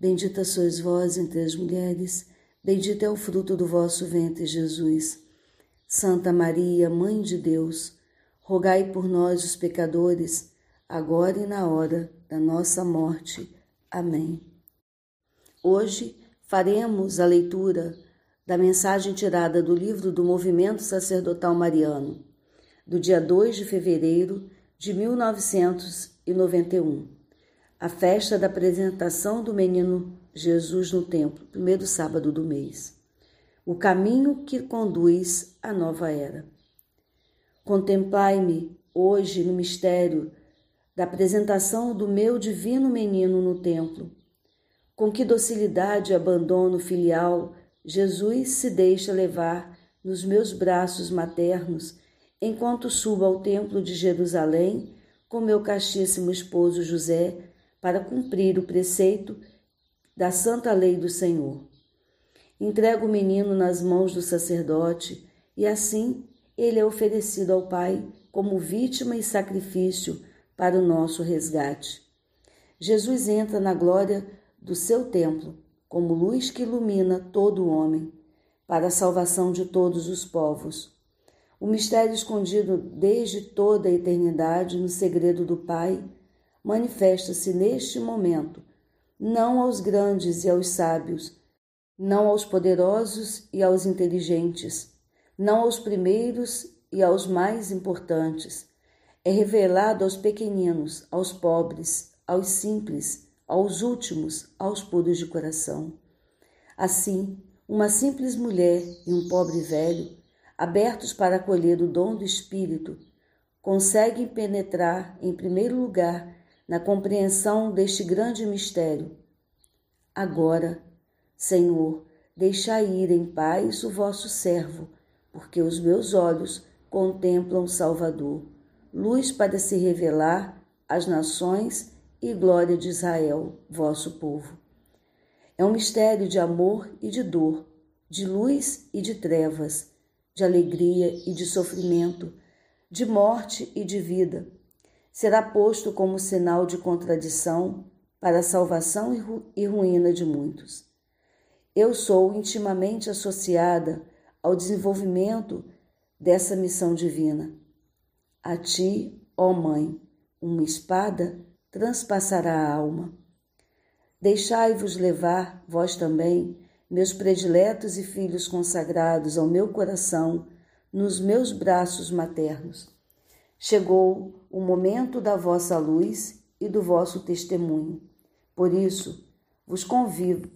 Bendita sois vós entre as mulheres, bendito é o fruto do vosso ventre, Jesus. Santa Maria, Mãe de Deus, rogai por nós, os pecadores, agora e na hora da nossa morte. Amém. Hoje faremos a leitura da mensagem tirada do livro do Movimento Sacerdotal Mariano, do dia 2 de fevereiro de 1991 a festa da apresentação do menino Jesus no templo, primeiro sábado do mês. O caminho que conduz à nova era. Contemplai-me hoje no mistério da apresentação do meu divino menino no templo. Com que docilidade e abandono filial Jesus se deixa levar nos meus braços maternos enquanto subo ao templo de Jerusalém com meu castíssimo esposo José para cumprir o preceito da santa lei do Senhor. Entrega o menino nas mãos do sacerdote e assim ele é oferecido ao Pai como vítima e sacrifício para o nosso resgate. Jesus entra na glória do seu templo como luz que ilumina todo o homem, para a salvação de todos os povos. O mistério escondido desde toda a eternidade no segredo do Pai manifesta-se neste momento, não aos grandes e aos sábios, não aos poderosos e aos inteligentes, não aos primeiros e aos mais importantes. É revelado aos pequeninos, aos pobres, aos simples, aos últimos, aos puros de coração. Assim, uma simples mulher e um pobre velho, abertos para acolher o dom do Espírito, conseguem penetrar, em primeiro lugar, na compreensão deste grande mistério. Agora, Senhor, deixai ir em paz o vosso servo, porque os meus olhos contemplam Salvador, luz para se revelar às nações e glória de Israel, vosso povo. É um mistério de amor e de dor, de luz e de trevas, de alegria e de sofrimento, de morte e de vida será posto como sinal de contradição para a salvação e ruína de muitos. Eu sou intimamente associada ao desenvolvimento dessa missão divina. A ti, ó Mãe, uma espada transpassará a alma. Deixai-vos levar, vós também, meus prediletos e filhos consagrados ao meu coração, nos meus braços maternos. Chegou o momento da vossa luz e do vosso testemunho. Por isso, vos convido,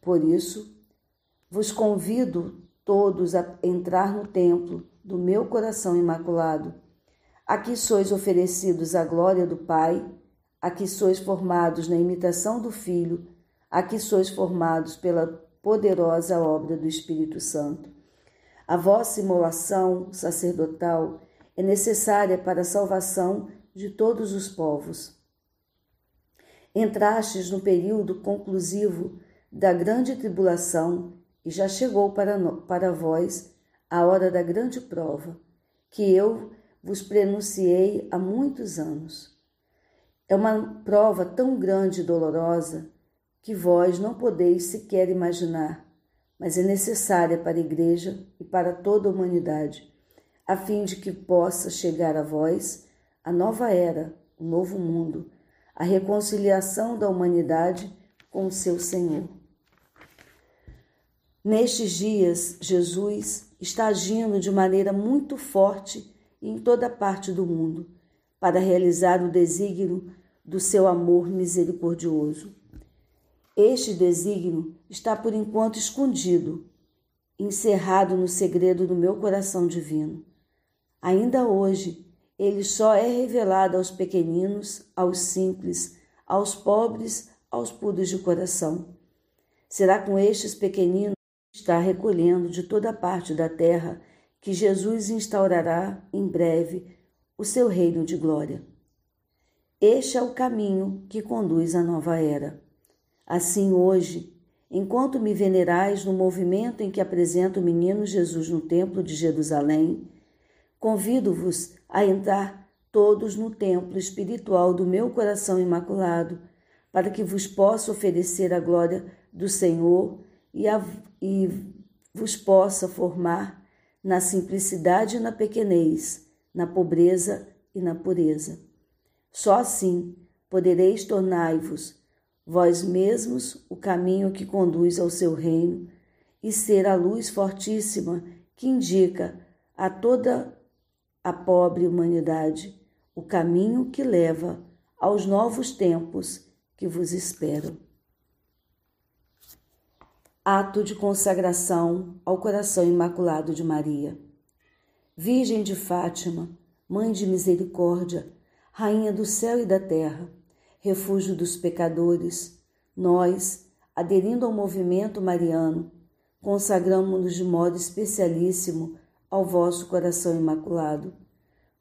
por isso, vos convido todos a entrar no templo do meu coração imaculado. Aqui sois oferecidos à glória do Pai, aqui sois formados na imitação do Filho, aqui sois formados pela poderosa obra do Espírito Santo. A vossa imolação sacerdotal é necessária para a salvação de todos os povos. Entrastes no período conclusivo da grande tribulação e já chegou para, para vós a hora da grande prova, que eu vos prenunciei há muitos anos. É uma prova tão grande e dolorosa que vós não podeis sequer imaginar, mas é necessária para a Igreja e para toda a humanidade a fim de que possa chegar a vós a nova era, o novo mundo, a reconciliação da humanidade com o seu Senhor. Nestes dias, Jesus está agindo de maneira muito forte em toda parte do mundo para realizar o desígnio do seu amor misericordioso. Este desígnio está por enquanto escondido, encerrado no segredo do meu coração divino. Ainda hoje, ele só é revelado aos pequeninos, aos simples, aos pobres, aos puros de coração. Será com estes pequeninos que está recolhendo de toda parte da terra que Jesus instaurará em breve o seu reino de glória. Este é o caminho que conduz à nova era. Assim, hoje, enquanto me venerais no movimento em que apresento o menino Jesus no Templo de Jerusalém, convido-vos a entrar todos no templo espiritual do meu coração imaculado, para que vos possa oferecer a glória do Senhor e, a, e vos possa formar na simplicidade e na pequenez, na pobreza e na pureza. Só assim podereis tornar-vos vós mesmos o caminho que conduz ao seu reino e ser a luz fortíssima que indica a toda a pobre humanidade o caminho que leva aos novos tempos que vos esperam. Ato de consagração ao coração imaculado de Maria. Virgem de Fátima, Mãe de Misericórdia, Rainha do céu e da terra, refúgio dos pecadores, nós, aderindo ao movimento mariano, consagramos-nos de modo especialíssimo ao vosso coração imaculado.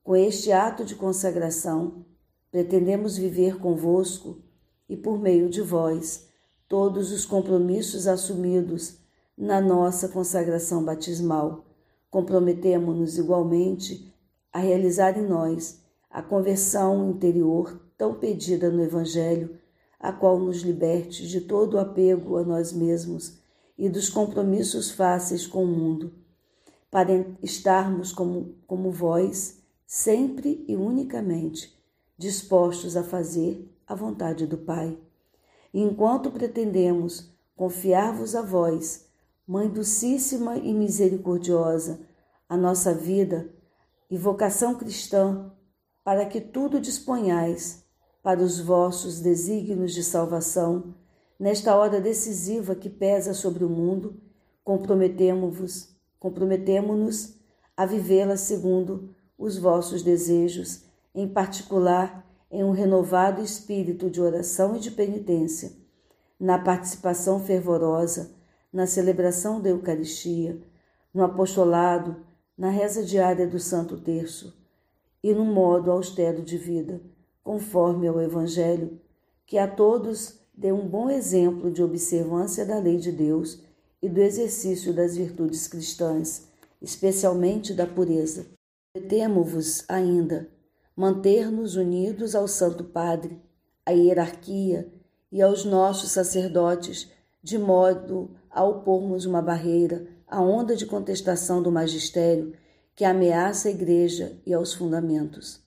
Com este ato de consagração, pretendemos viver convosco e por meio de vós todos os compromissos assumidos na nossa consagração batismal. Comprometemo-nos igualmente a realizar em nós a conversão interior tão pedida no Evangelho, a qual nos liberte de todo o apego a nós mesmos e dos compromissos fáceis com o mundo, para estarmos como, como vós, sempre e unicamente dispostos a fazer a vontade do Pai. E enquanto pretendemos confiar-vos a vós, Mãe docíssima e misericordiosa, a nossa vida e vocação cristã para que tudo disponhais para os vossos desígnios de salvação, nesta hora decisiva que pesa sobre o mundo, comprometemo-vos, comprometemo-nos a vivê-la segundo os vossos desejos, em particular em um renovado espírito de oração e de penitência, na participação fervorosa, na celebração da Eucaristia, no apostolado, na reza diária do Santo Terço, e no modo austero de vida, conforme ao Evangelho, que a todos dê um bom exemplo de observância da lei de Deus e do exercício das virtudes cristãs, especialmente da pureza. Temo-vos ainda manter-nos unidos ao Santo Padre, à hierarquia e aos nossos sacerdotes, de modo a opormos uma barreira à onda de contestação do magistério que ameaça a Igreja e aos fundamentos.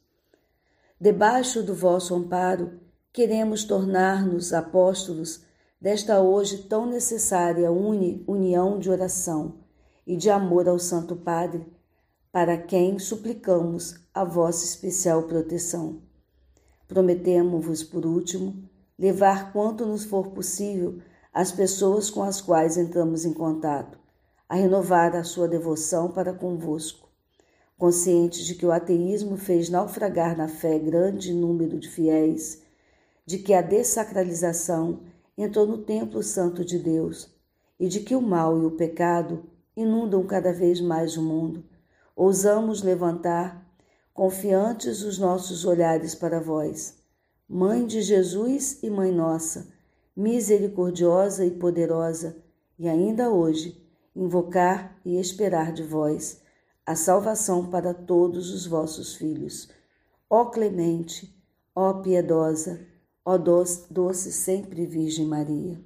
Debaixo do vosso amparo, queremos tornar-nos apóstolos desta hoje tão necessária uni união de oração e de amor ao Santo Padre, para quem suplicamos a vossa especial proteção. Prometemos-vos, por último, levar quanto nos for possível as pessoas com as quais entramos em contato, a renovar a sua devoção para convosco conscientes de que o ateísmo fez naufragar na fé grande número de fiéis, de que a dessacralização entrou no templo santo de Deus e de que o mal e o pecado inundam cada vez mais o mundo, ousamos levantar, confiantes os nossos olhares para vós, Mãe de Jesus e Mãe nossa, misericordiosa e poderosa, e ainda hoje invocar e esperar de vós a salvação para todos os vossos filhos. Ó clemente, ó piedosa, ó doce, doce sempre Virgem Maria.